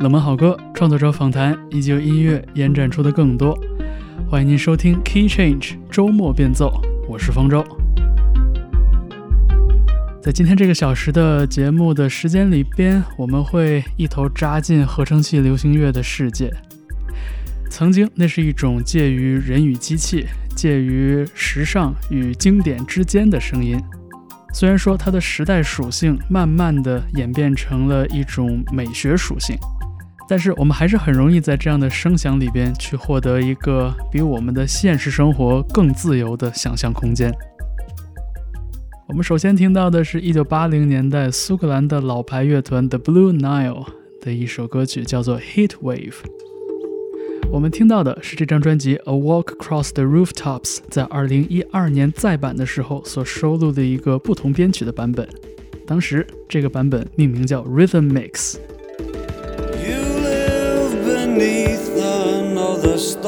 冷门好歌、创作者访谈以及音乐延展出的更多。欢迎您收听 Key Change 周末变奏，我是方舟。在今天这个小时的节目的时间里边，我们会一头扎进合成器流行乐的世界。曾经，那是一种介于人与机器、介于时尚与经典之间的声音。虽然说它的时代属性慢慢的演变成了一种美学属性，但是我们还是很容易在这样的声响里边去获得一个比我们的现实生活更自由的想象空间。我们首先听到的是一九八零年代苏格兰的老牌乐团 The Blue Nile 的一首歌曲，叫做《Heat Wave》。我们听到的是这张专辑《A Walk Across the Rooftops》在二零一二年再版的时候所收录的一个不同编曲的版本。当时这个版本命名叫 Rhythm Mix。这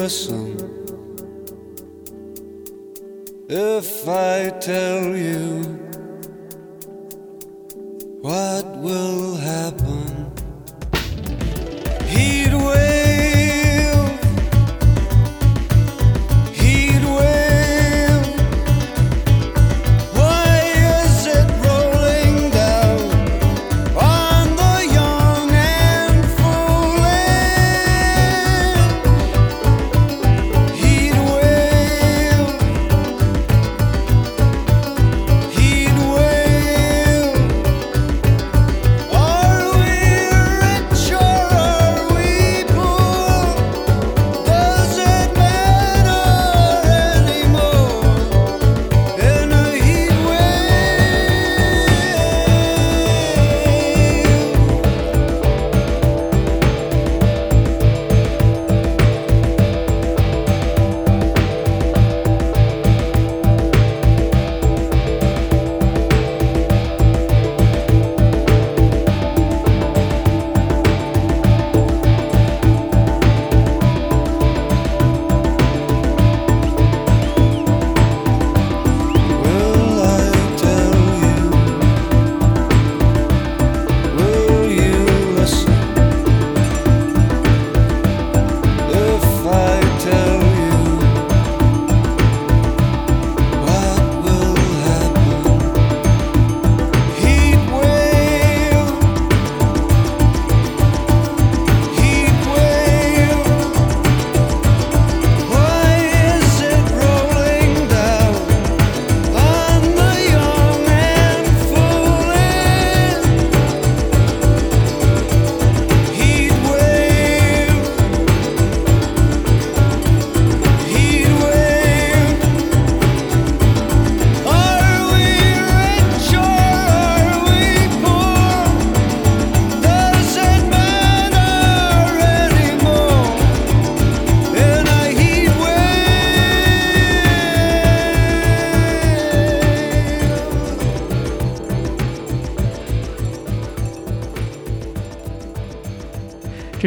listen if I tell you what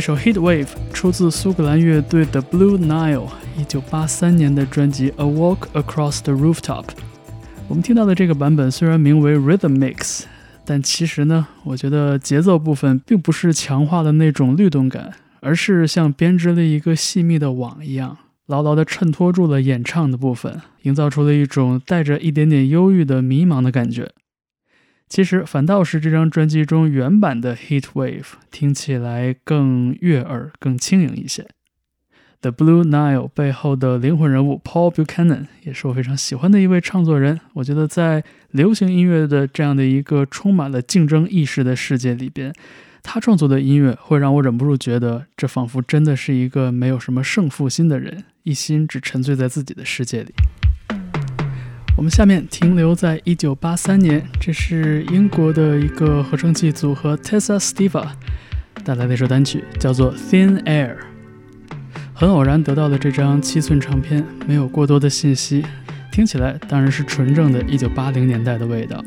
首《Heat Wave》出自苏格兰乐队 The Blue Nile 1983年的专辑《A Walk Across the Rooftop》。我们听到的这个版本虽然名为 Rhythm Mix，但其实呢，我觉得节奏部分并不是强化的那种律动感，而是像编织了一个细密的网一样，牢牢地衬托住了演唱的部分，营造出了一种带着一点点忧郁的迷茫的感觉。其实反倒是这张专辑中原版的《Heat Wave》听起来更悦耳、更轻盈一些。The Blue Nile 背后的灵魂人物 Paul Buchanan 也是我非常喜欢的一位唱作人。我觉得在流行音乐的这样的一个充满了竞争意识的世界里边，他创作的音乐会让我忍不住觉得，这仿佛真的是一个没有什么胜负心的人，一心只沉醉在自己的世界里。我们下面停留在一九八三年，这是英国的一个合成器组合 Tessa Steva 带来的一首单曲，叫做《Thin Air》。很偶然得到的这张七寸唱片，没有过多的信息，听起来当然是纯正的一九八零年代的味道。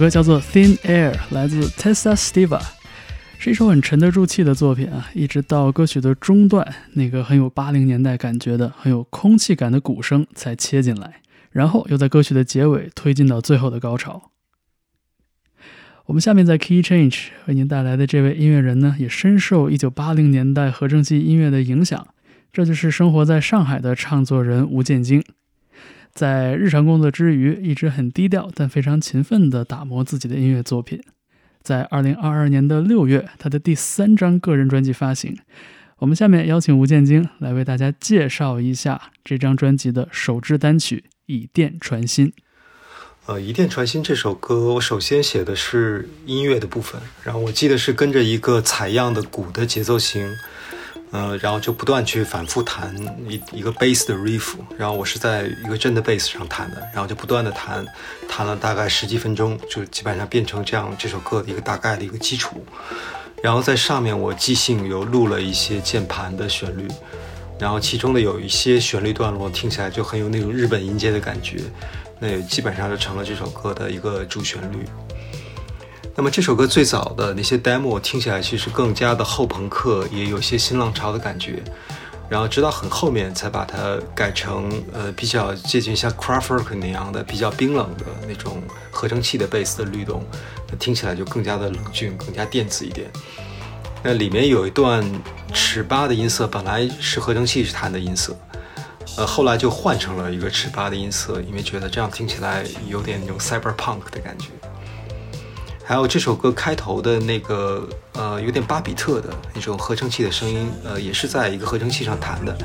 歌叫做《Thin Air》，来自 Tessa Steva，是一首很沉得住气的作品啊！一直到歌曲的中段，那个很有八零年代感觉的、很有空气感的鼓声才切进来，然后又在歌曲的结尾推进到最后的高潮。我们下面在 Key Change 为您带来的这位音乐人呢，也深受一九八零年代合成器音乐的影响，这就是生活在上海的唱作人吴建京。在日常工作之余，一直很低调，但非常勤奋地打磨自己的音乐作品。在二零二二年的六月，他的第三张个人专辑发行。我们下面邀请吴建京来为大家介绍一下这张专辑的首支单曲《以电传心》。呃，《以电传心》这首歌，我首先写的是音乐的部分，然后我记得是跟着一个采样的鼓的节奏型。呃，然后就不断去反复弹一一个 bass 的 riff，然后我是在一个真的 bass 上弹的，然后就不断的弹，弹了大概十几分钟，就基本上变成这样这首歌的一个大概的一个基础。然后在上面我即兴有录了一些键盘的旋律，然后其中的有一些旋律段落听起来就很有那种日本音阶的感觉，那也基本上就成了这首歌的一个主旋律。那么这首歌最早的那些 demo 听起来其实更加的后朋克，也有些新浪潮的感觉。然后直到很后面才把它改成呃比较接近像 Kraftwerk 那样的比较冰冷的那种合成器的贝斯的律动，那听起来就更加的冷峻，更加电子一点。那里面有一段尺八的音色，本来是合成器是弹的音色，呃后来就换成了一个尺八的音色，因为觉得这样听起来有点那种 cyberpunk 的感觉。还有这首歌开头的那个呃，有点巴比特的那种合成器的声音，呃，也是在一个合成器上弹的，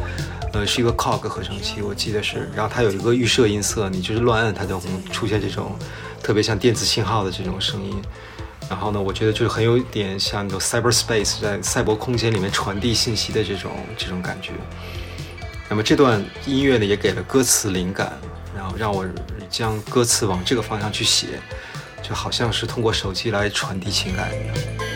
呃，是一个 Cog 合成器，我记得是。然后它有一个预设音色，你就是乱按它就会出现这种特别像电子信号的这种声音。然后呢，我觉得就是很有点像那种 cyberspace 在赛博空间里面传递信息的这种这种感觉。那么这段音乐呢，也给了歌词灵感，然后让我将歌词往这个方向去写。就好像是通过手机来传递情感一样。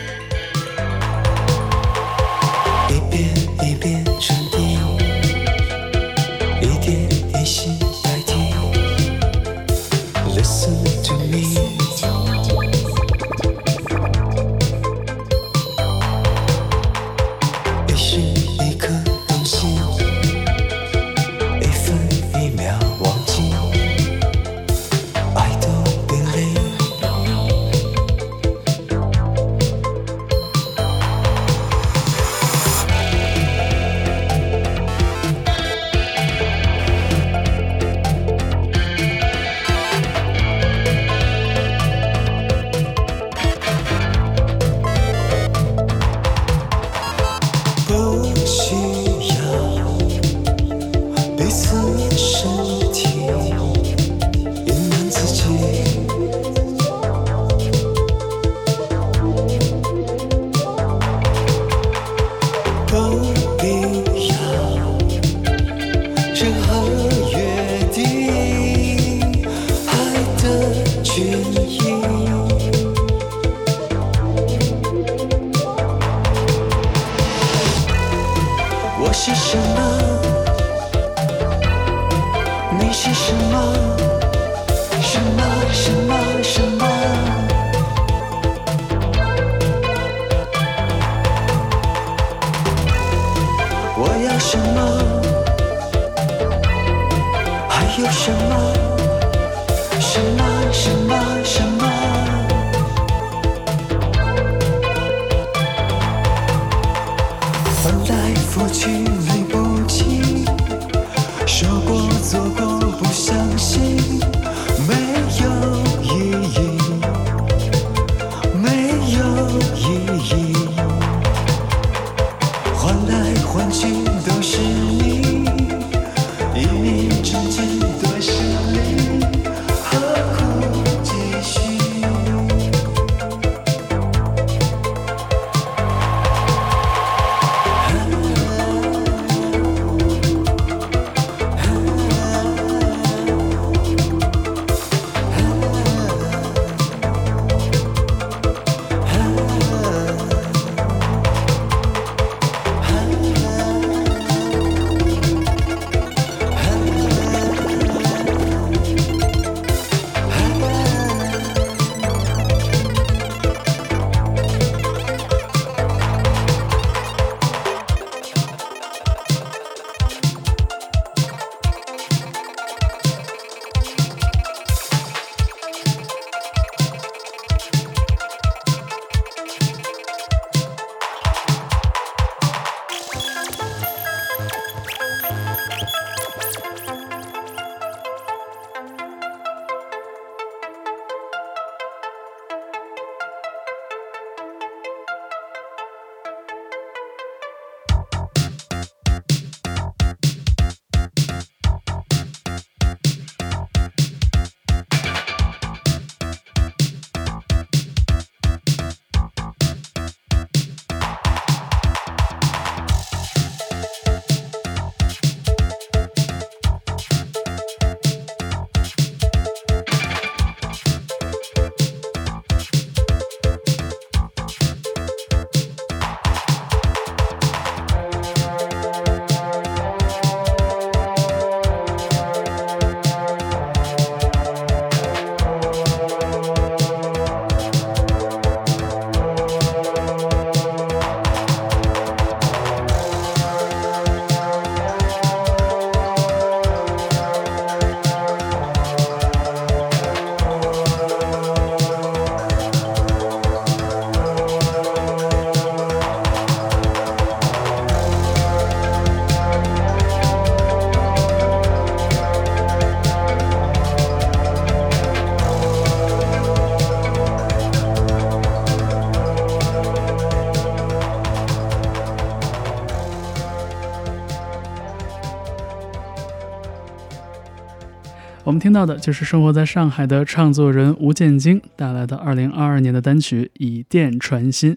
听到的就是生活在上海的唱作人吴建京带来的2022年的单曲《以电传心》。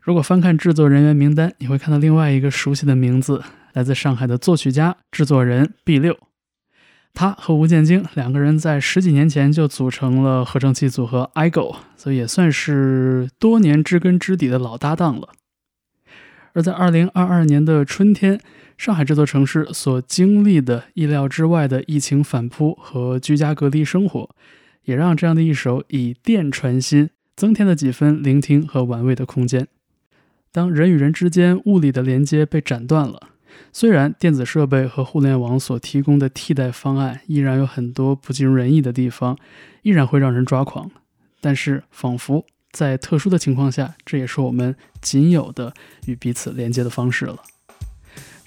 如果翻看制作人员名单，你会看到另外一个熟悉的名字，来自上海的作曲家、制作人 B 六。他和吴建京两个人在十几年前就组成了合成器组合 IGO，所以也算是多年知根知底的老搭档了。而在2022年的春天，上海这座城市所经历的意料之外的疫情反扑和居家隔离生活，也让这样的一首以电传心增添了几分聆听和玩味的空间。当人与人之间物理的连接被斩断了，虽然电子设备和互联网所提供的替代方案依然有很多不尽如人意的地方，依然会让人抓狂，但是仿佛在特殊的情况下，这也是我们仅有的与彼此连接的方式了。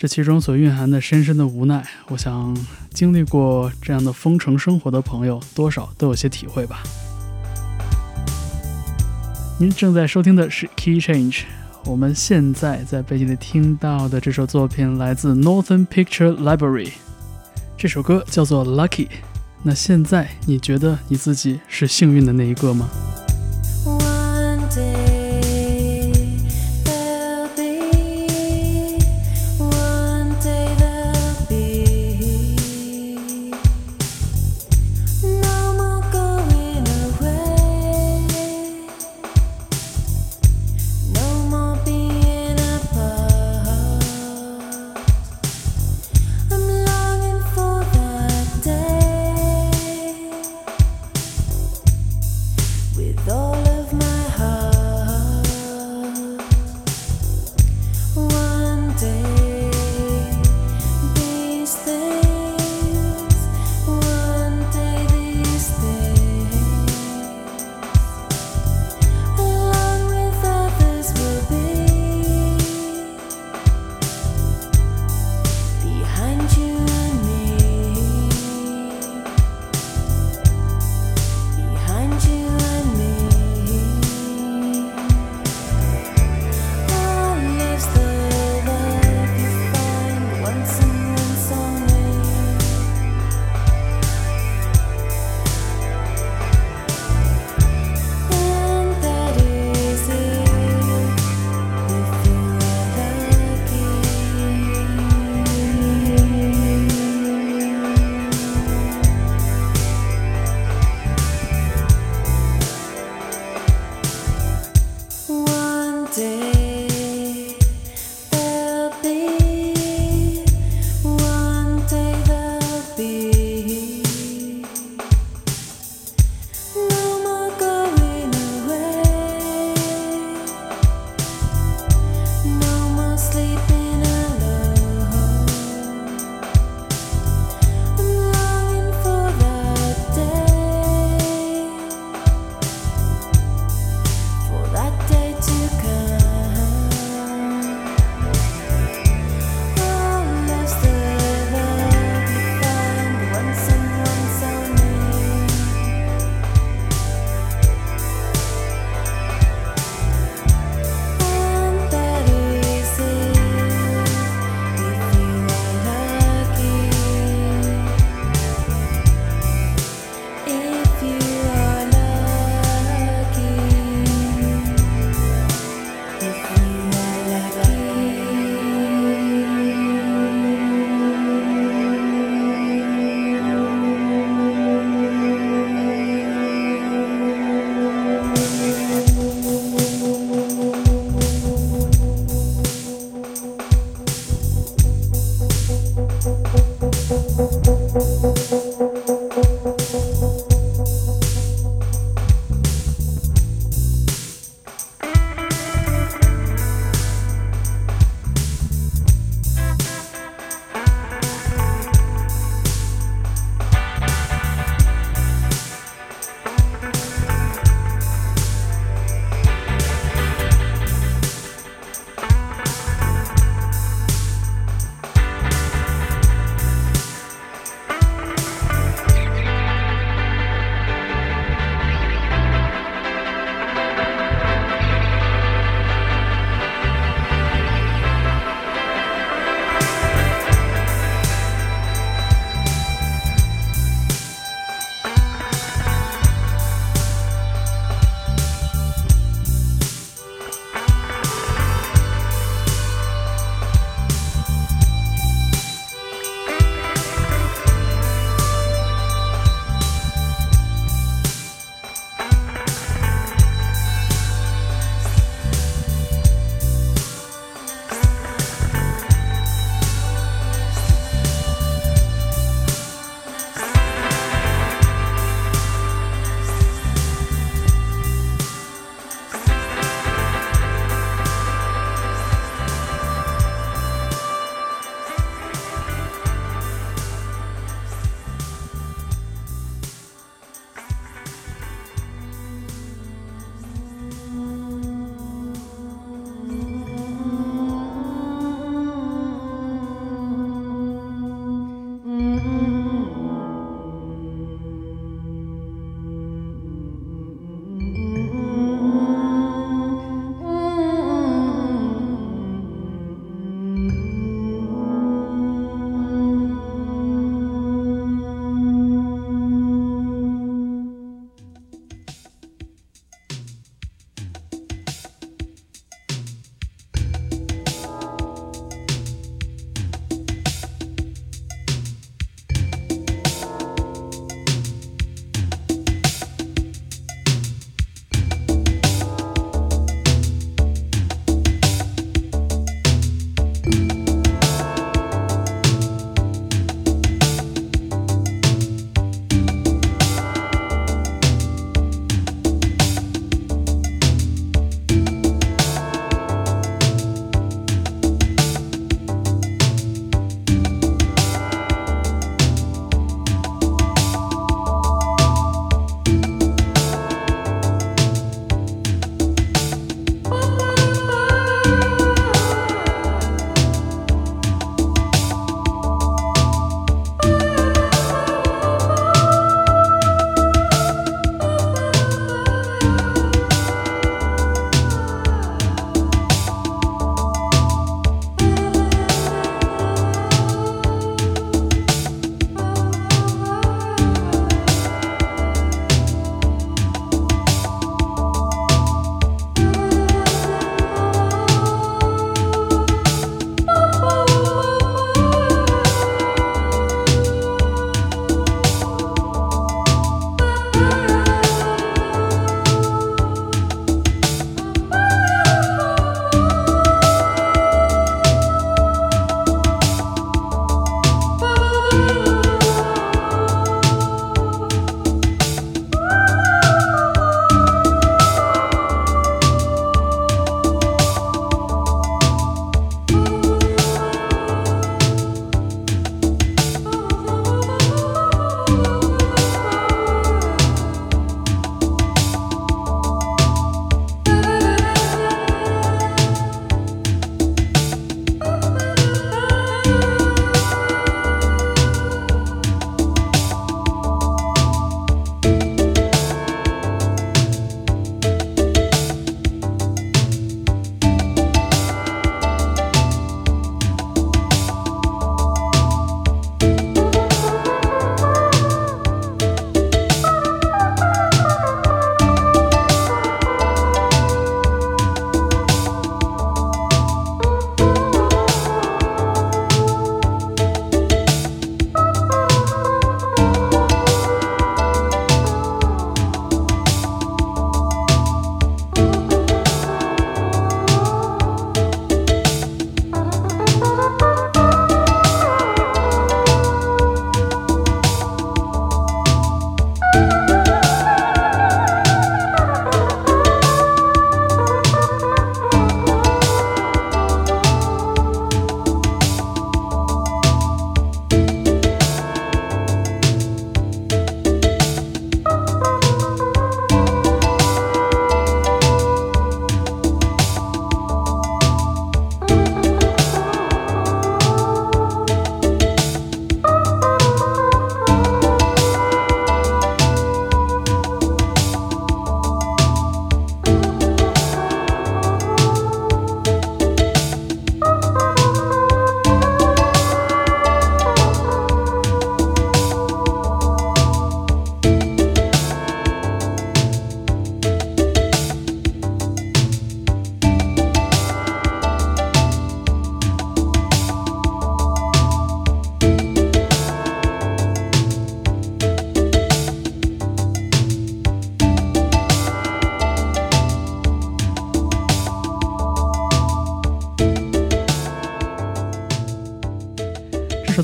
这其中所蕴含的深深的无奈，我想经历过这样的封城生活的朋友，多少都有些体会吧。您正在收听的是 Key Change。我们现在在背景里听到的这首作品来自 Northern Picture Library，这首歌叫做 Lucky。那现在你觉得你自己是幸运的那一个吗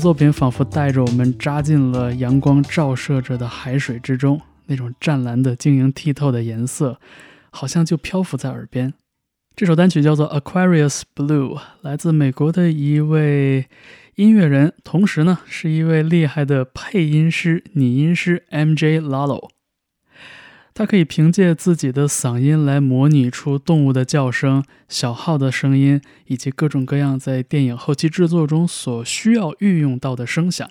作品仿佛带着我们扎进了阳光照射着的海水之中，那种湛蓝的、晶莹剔透的颜色，好像就漂浮在耳边。这首单曲叫做《Aquarius Blue》，来自美国的一位音乐人，同时呢是一位厉害的配音师、拟音师 M.J. Lalo。他可以凭借自己的嗓音来模拟出动物的叫声、小号的声音，以及各种各样在电影后期制作中所需要运用到的声响。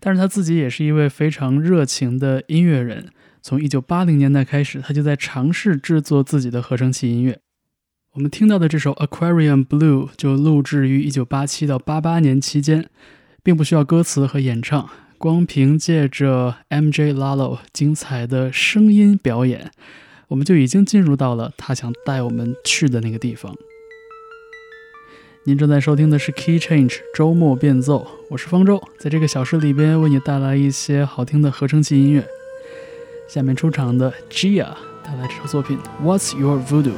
但是他自己也是一位非常热情的音乐人。从1980年代开始，他就在尝试制作自己的合成器音乐。我们听到的这首《Aquarium Blue》就录制于1987到88年期间，并不需要歌词和演唱。光凭借着 M.J. Lalo 精彩的声音表演，我们就已经进入到了他想带我们去的那个地方。您正在收听的是 Key Change 周末变奏，我是方舟，在这个小时里边为你带来一些好听的合成器音乐。下面出场的 Gia 带来这首作品 What's Your Voodoo。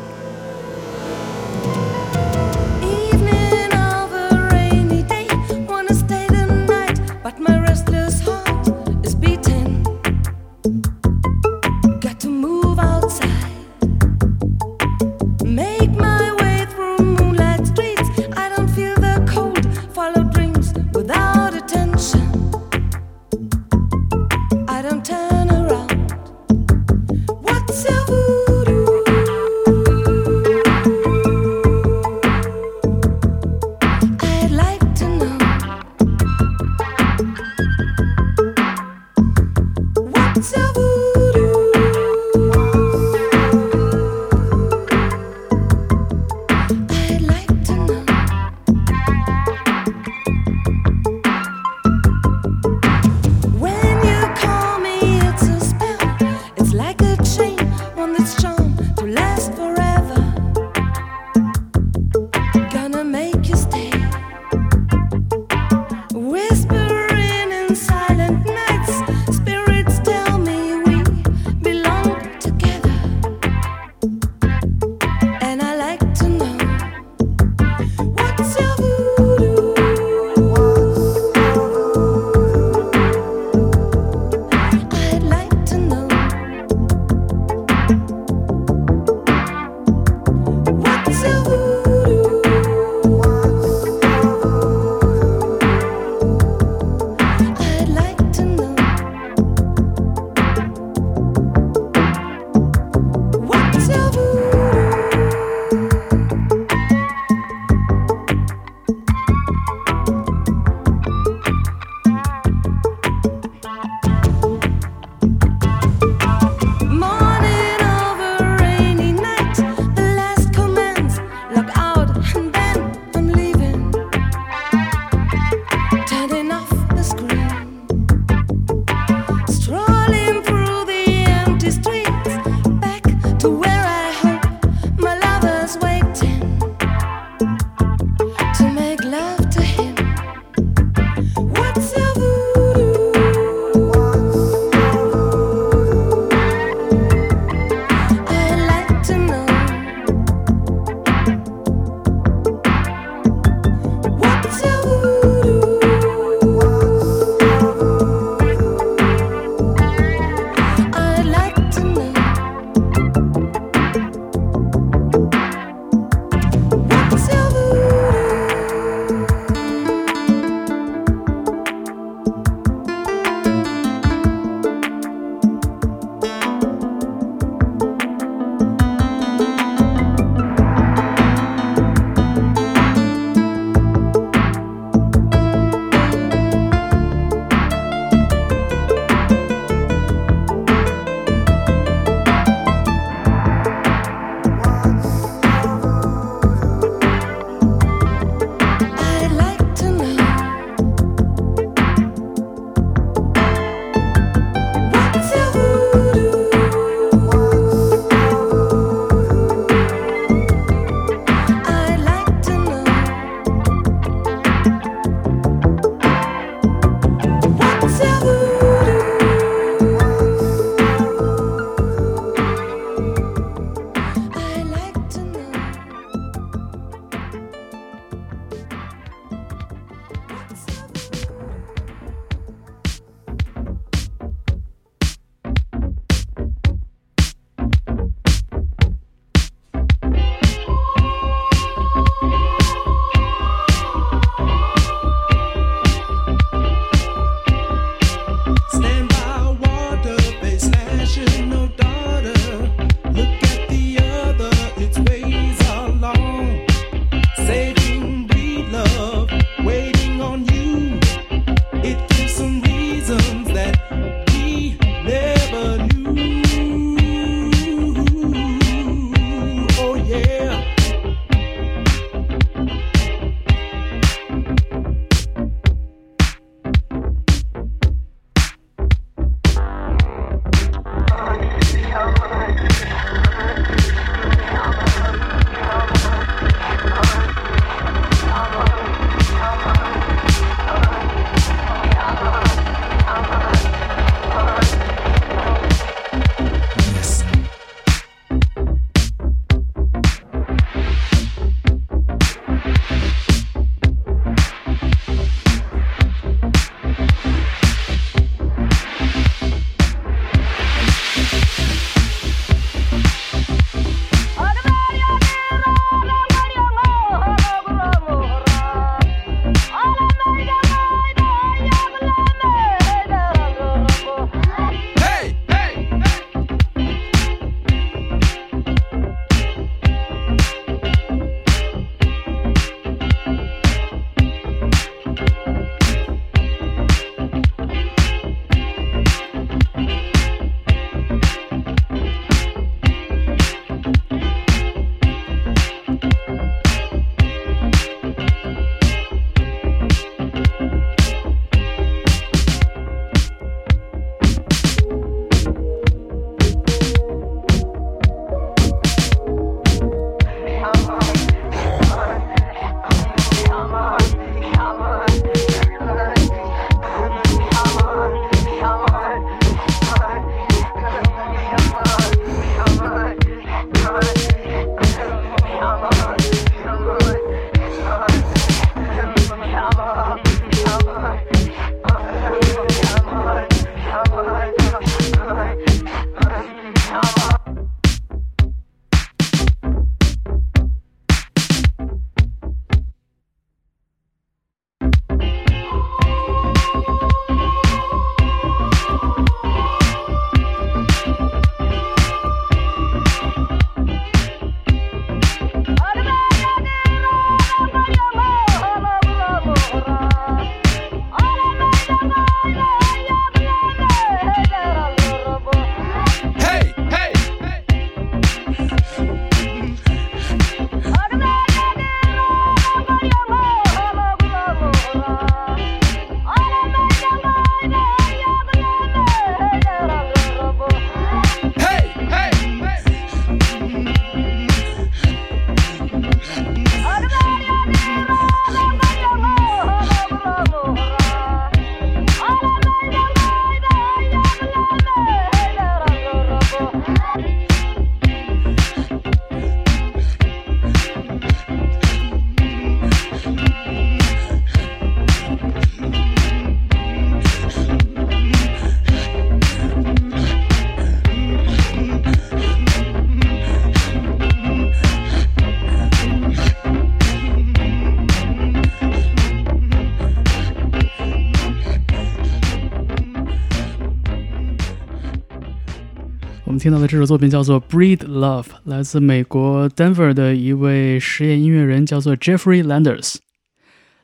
听到的这首作品叫做《Breed Love》，来自美国 Denver 的一位实验音乐人，叫做 Jeffrey Landers。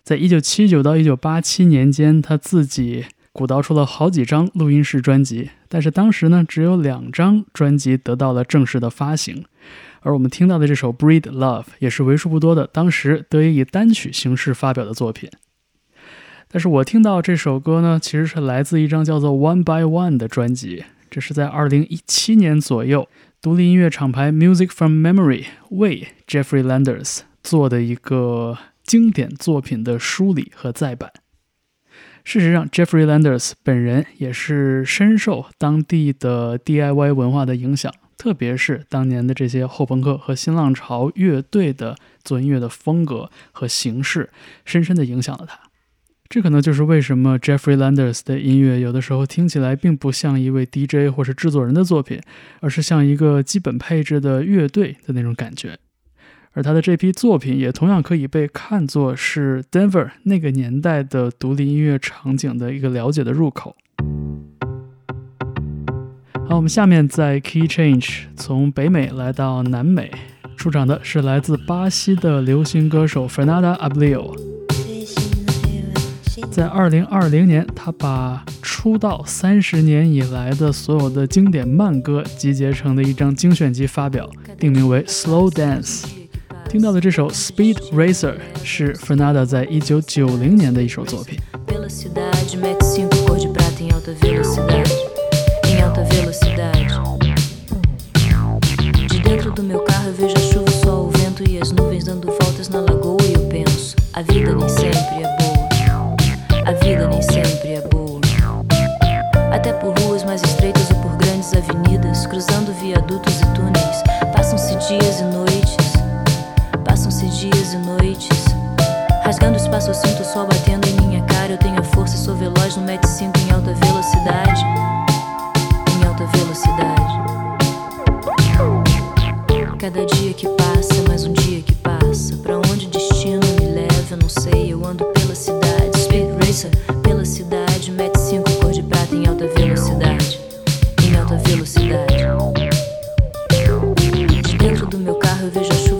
在一九七九到一九八七年间，他自己鼓捣出了好几张录音室专辑，但是当时呢，只有两张专辑得到了正式的发行。而我们听到的这首《Breed Love》也是为数不多的当时得以以单曲形式发表的作品。但是我听到这首歌呢，其实是来自一张叫做《One by One》的专辑。这是在二零一七年左右，独立音乐厂牌 Music from Memory 为 Jeffrey Landers 做的一个经典作品的梳理和再版。事实上，Jeffrey Landers 本人也是深受当地的 DIY 文化的影响，特别是当年的这些后朋克和新浪潮乐队的做音乐的风格和形式，深深地影响了他。这可能就是为什么 Jeffrey Landers 的音乐有的时候听起来并不像一位 DJ 或是制作人的作品，而是像一个基本配置的乐队的那种感觉。而他的这批作品也同样可以被看作是 Denver 那个年代的独立音乐场景的一个了解的入口。好，我们下面在 Key Change 从北美来到南美，出场的是来自巴西的流行歌手 Fernanda Abreu。在二零二零年，他把出道三十年以来的所有的经典慢歌集结成的一张精选集发表，定名为《Slow Dance》。听到的这首《Speed Racer》是 Fernanda 在一九九零年的一首作品。Até por ruas mais estreitas ou por grandes avenidas, cruzando viadutos e túneis, passam-se dias e noites. Passam-se dias e noites. Rasgando espaço, eu sinto o sol batendo em minha cara. Eu tenho a força sou veloz no Met 5 em alta velocidade. Em alta velocidade. Cada dia que passa, mais um dia que passa. Pra eu não sei. Eu ando pela cidade pela cidade. Mete cinco cor de prata em alta velocidade. Em alta velocidade. De dentro do meu carro eu vejo a chuva,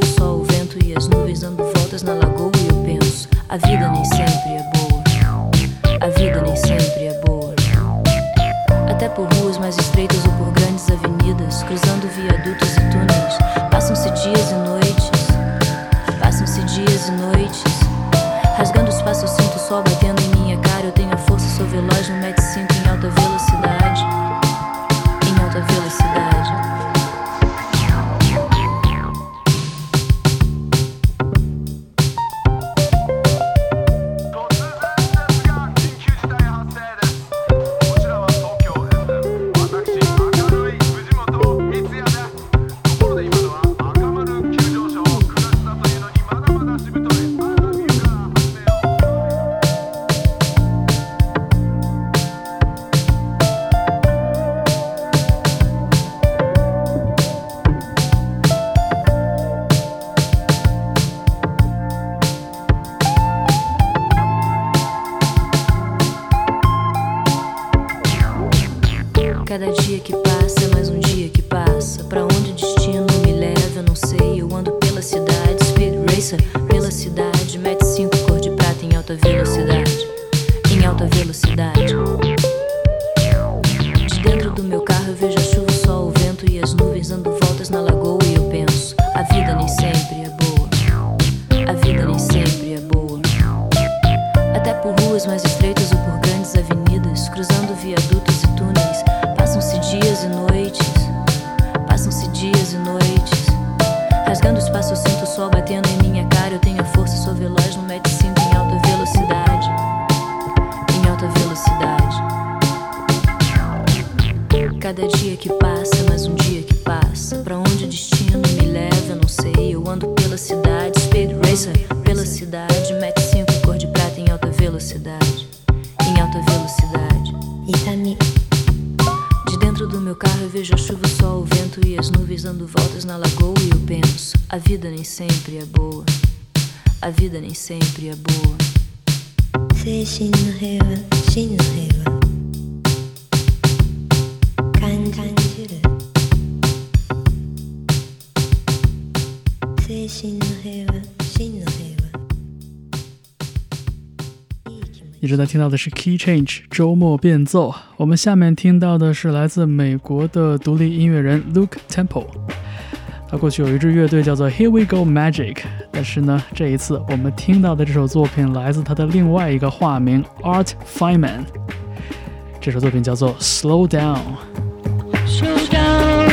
Cada dia que passa, mais um dia que passa. Pra onde o destino me leva, eu não sei. Eu ando pela cidade, speed racer, pela cidade. Mete 5 cor de prata em alta velocidade. Em alta velocidade. Itami. De dentro do meu carro eu vejo a chuva, o sol, o vento e as nuvens dando voltas na lagoa. E eu penso: a vida nem sempre é boa. A vida nem sempre é boa. 精神の平和 正在听到的是 Key Change 周末变奏。我们下面听到的是来自美国的独立音乐人 Luke Temple。他过去有一支乐队叫做 Here We Go Magic，但是呢，这一次我们听到的这首作品来自他的另外一个化名 Art Feynman。这首作品叫做 Slow Down。Slow down,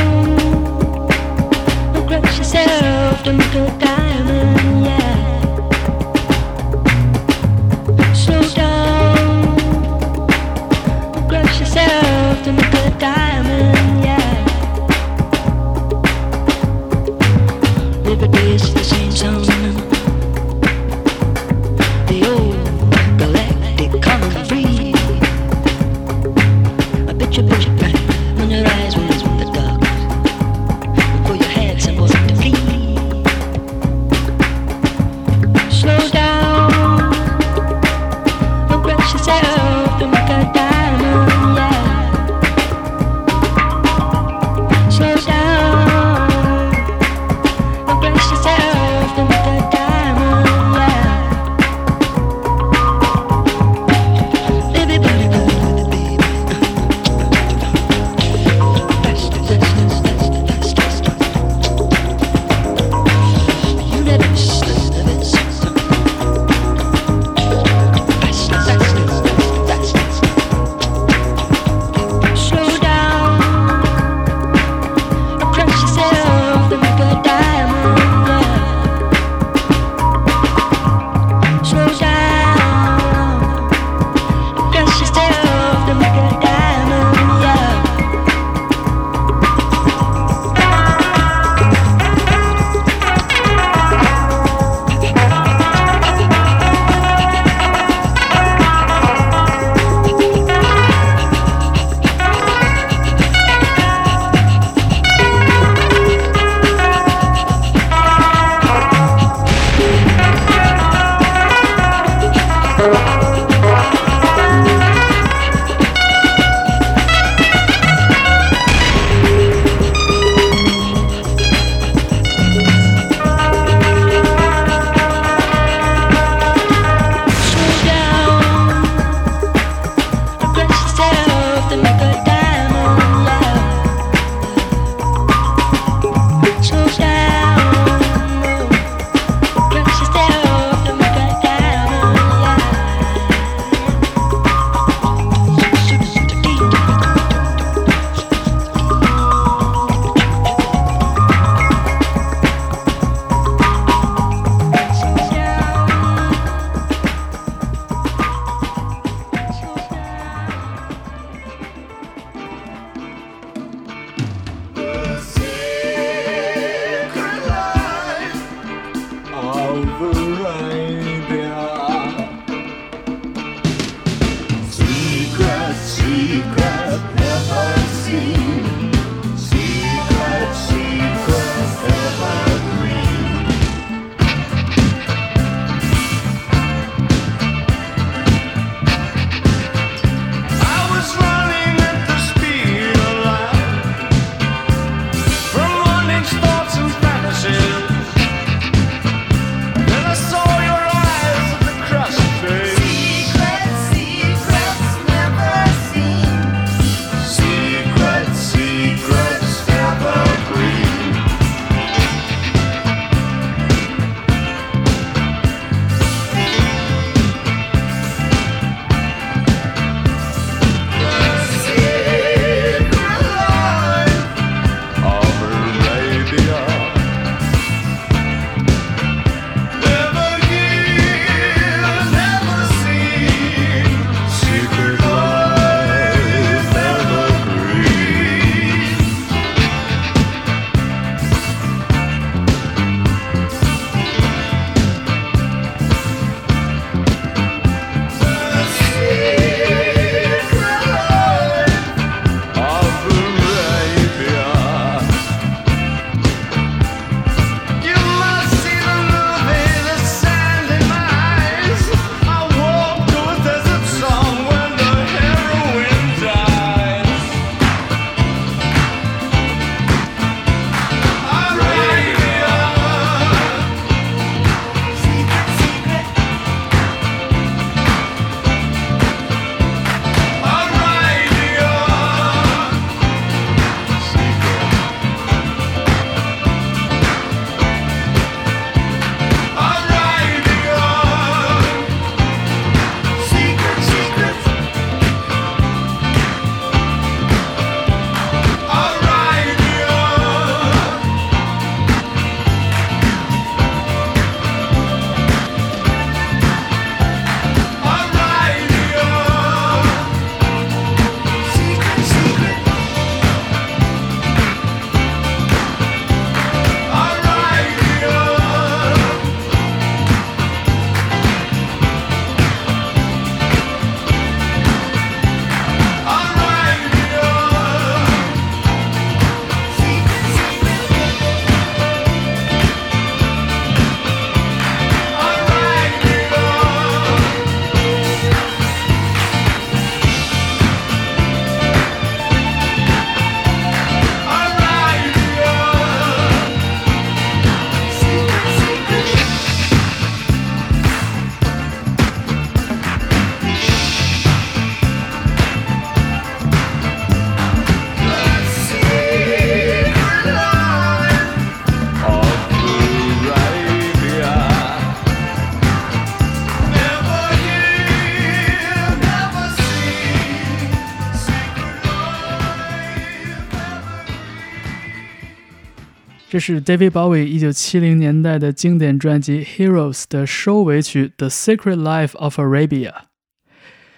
这是 David Bowie 一九七零年代的经典专辑《Heroes》的收尾曲《The Secret Life of Arabia》。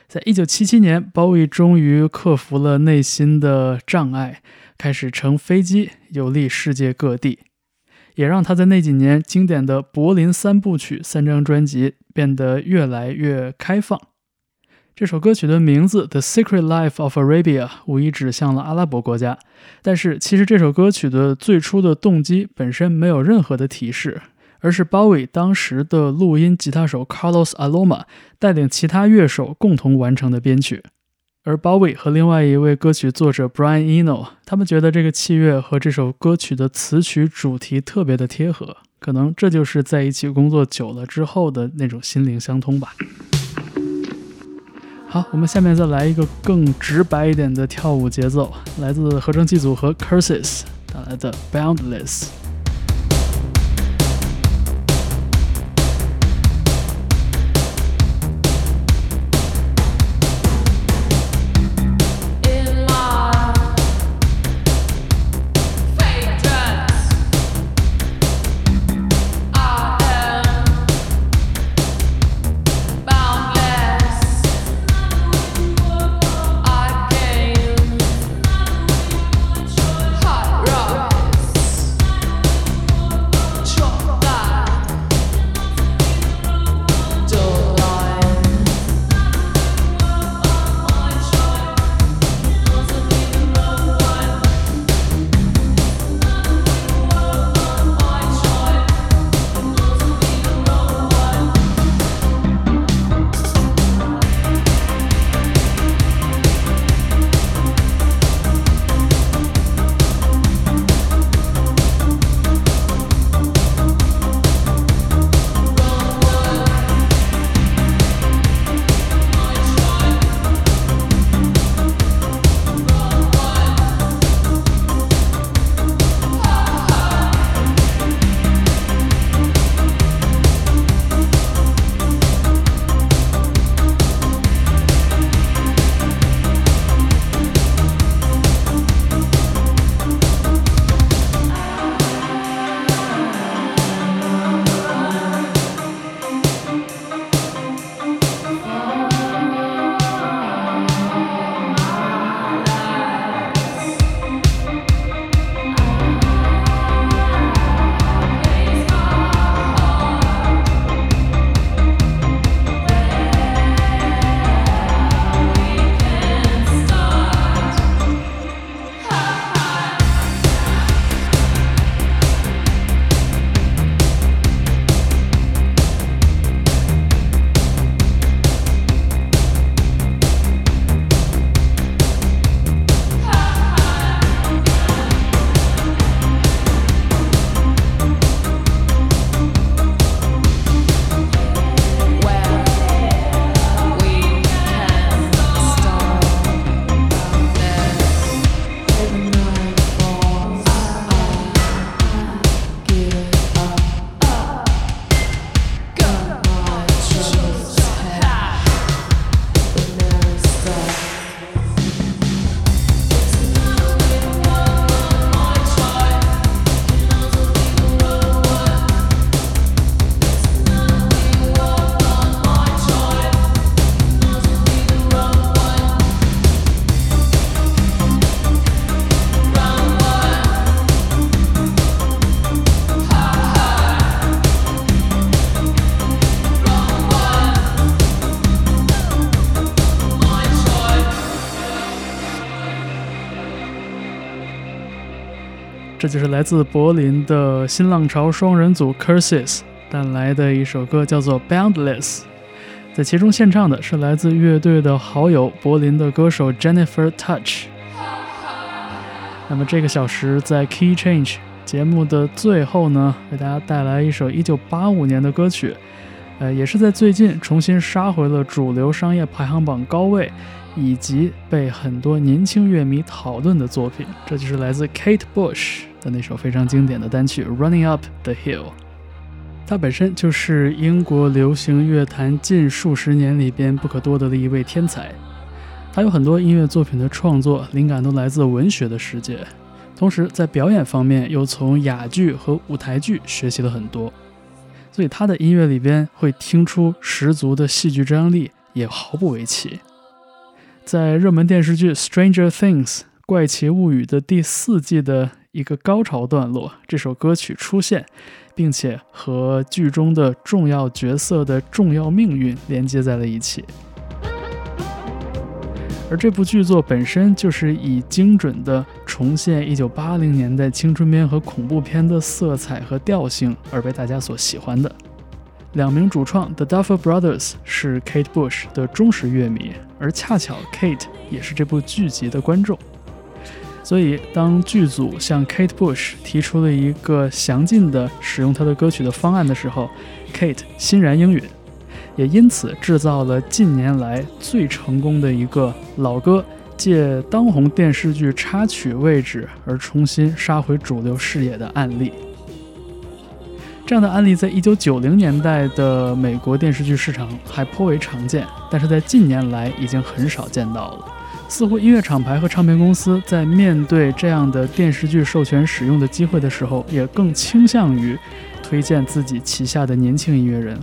在一九七七年，Bowie 终于克服了内心的障碍，开始乘飞机游历世界各地，也让他在那几年经典的柏林三部曲三张专辑变得越来越开放。这首歌曲的名字《The Secret Life of Arabia》无疑指向了阿拉伯国家，但是其实这首歌曲的最初的动机本身没有任何的提示，而是鲍威当时的录音吉他手 Carlos Aloma 带领其他乐手共同完成的编曲。而鲍威和另外一位歌曲作者 Brian Eno，他们觉得这个器乐和这首歌曲的词曲主题特别的贴合，可能这就是在一起工作久了之后的那种心灵相通吧。好，我们下面再来一个更直白一点的跳舞节奏，来自合成器组合 Curses 带来的 Boundless。这就是来自柏林的新浪潮双人组 Curses 带来的一首歌，叫做《Boundless》。在其中献唱的是来自乐队的好友柏林的歌手 Jennifer Touch。那么这个小时在 Key Change 节目的最后呢，为大家带来一首1985年的歌曲，呃，也是在最近重新杀回了主流商业排行榜高位，以及被很多年轻乐迷讨论的作品。这就是来自 Kate Bush 的那首非常经典的单曲《Running Up the Hill》。他本身就是英国流行乐坛近数十年里边不可多得的一位天才。他有很多音乐作品的创作灵感都来自文学的世界，同时在表演方面又从哑剧和舞台剧学习了很多，所以他的音乐里边会听出十足的戏剧张力，也毫不为奇。在热门电视剧《Stranger Things》怪奇物语的第四季的一个高潮段落，这首歌曲出现，并且和剧中的重要角色的重要命运连接在了一起。而这部剧作本身就是以精准的重现1980年代青春片和恐怖片的色彩和调性而被大家所喜欢的。两名主创 The Duffer Brothers 是 Kate Bush 的忠实乐迷，而恰巧 Kate 也是这部剧集的观众。所以，当剧组向 Kate Bush 提出了一个详尽的使用她的歌曲的方案的时候，Kate 欣然应允。也因此制造了近年来最成功的一个老歌借当红电视剧插曲位置而重新杀回主流视野的案例。这样的案例在一九九零年代的美国电视剧市场还颇为常见，但是在近年来已经很少见到了。似乎音乐厂牌和唱片公司在面对这样的电视剧授权使用的机会的时候，也更倾向于推荐自己旗下的年轻音乐人。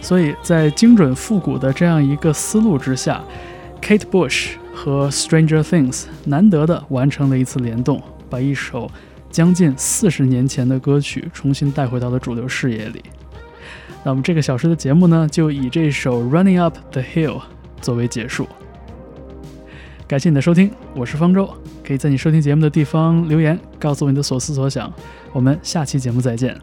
所以在精准复古的这样一个思路之下，Kate Bush 和 Stranger Things 难得的完成了一次联动，把一首将近四十年前的歌曲重新带回到了主流视野里。那我们这个小时的节目呢，就以这首 Running Up the Hill 作为结束。感谢你的收听，我是方舟，可以在你收听节目的地方留言，告诉我你的所思所想。我们下期节目再见。